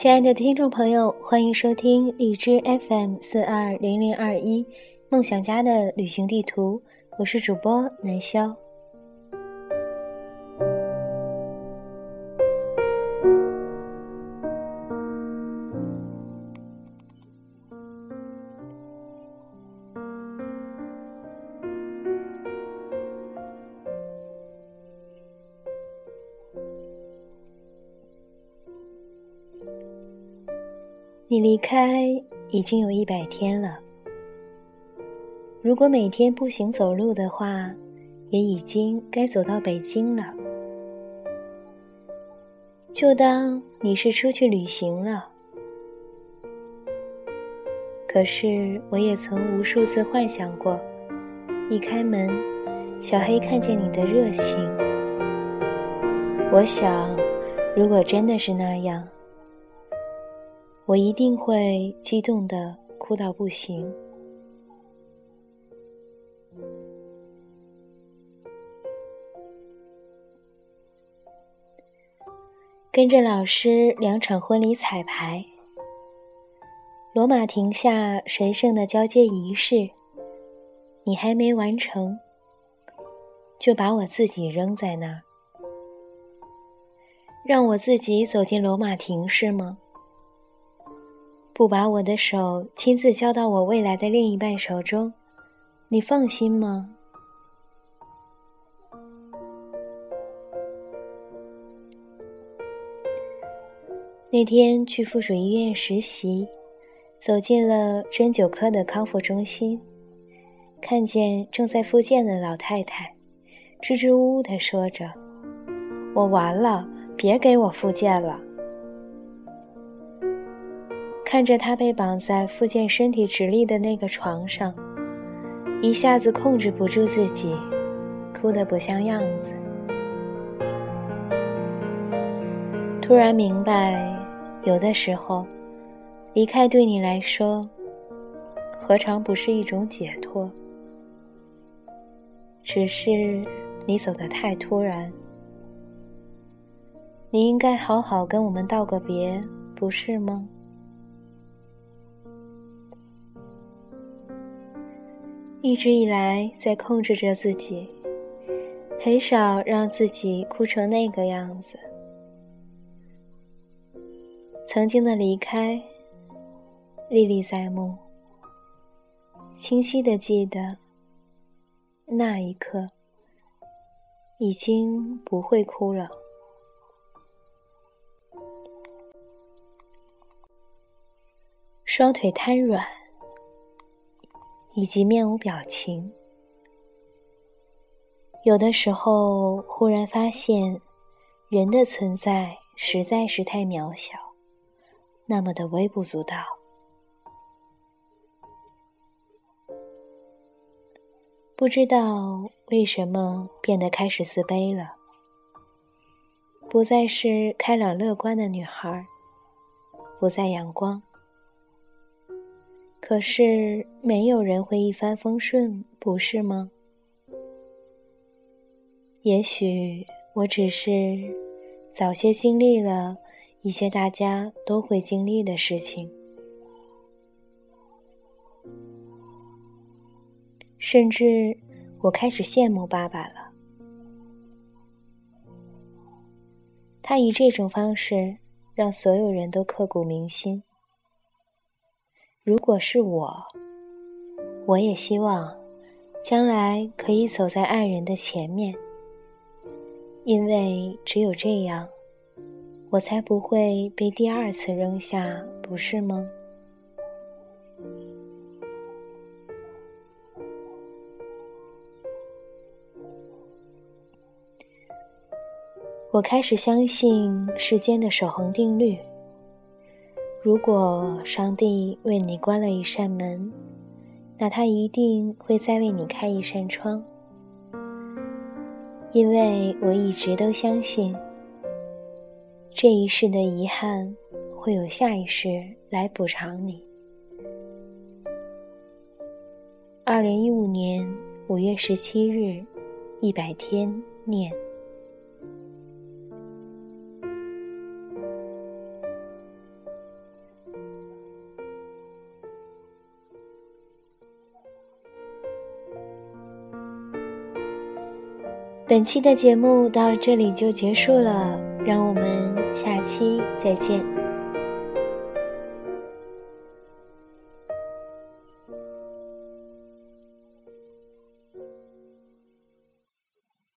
亲爱的听众朋友，欢迎收听荔枝 FM 四二零零二一梦想家的旅行地图，我是主播南潇。你离开已经有一百天了，如果每天步行走路的话，也已经该走到北京了。就当你是出去旅行了。可是我也曾无数次幻想过，一开门，小黑看见你的热情。我想，如果真的是那样。我一定会激动的哭到不行。跟着老师两场婚礼彩排，罗马亭下神圣的交接仪式，你还没完成，就把我自己扔在那儿，让我自己走进罗马亭是吗？不把我的手亲自交到我未来的另一半手中，你放心吗？那天去附属医院实习，走进了针灸科的康复中心，看见正在复健的老太太，支支吾吾的说着：“我完了，别给我复健了。”看着他被绑在复健身体直立的那个床上，一下子控制不住自己，哭得不像样子。突然明白，有的时候，离开对你来说，何尝不是一种解脱？只是你走得太突然，你应该好好跟我们道个别，不是吗？一直以来在控制着自己，很少让自己哭成那个样子。曾经的离开，历历在目，清晰的记得那一刻，已经不会哭了，双腿瘫软。以及面无表情，有的时候忽然发现，人的存在实在是太渺小，那么的微不足道。不知道为什么变得开始自卑了，不再是开朗乐观的女孩，不再阳光。可是没有人会一帆风顺，不是吗？也许我只是早些经历了一些大家都会经历的事情，甚至我开始羡慕爸爸了。他以这种方式让所有人都刻骨铭心。如果是我，我也希望将来可以走在爱人的前面，因为只有这样，我才不会被第二次扔下，不是吗？我开始相信世间的守恒定律。如果上帝为你关了一扇门，那他一定会再为你开一扇窗。因为我一直都相信，这一世的遗憾会有下一世来补偿你。二零一五年五月十七日，一百天念。本期的节目到这里就结束了，让我们下期再见。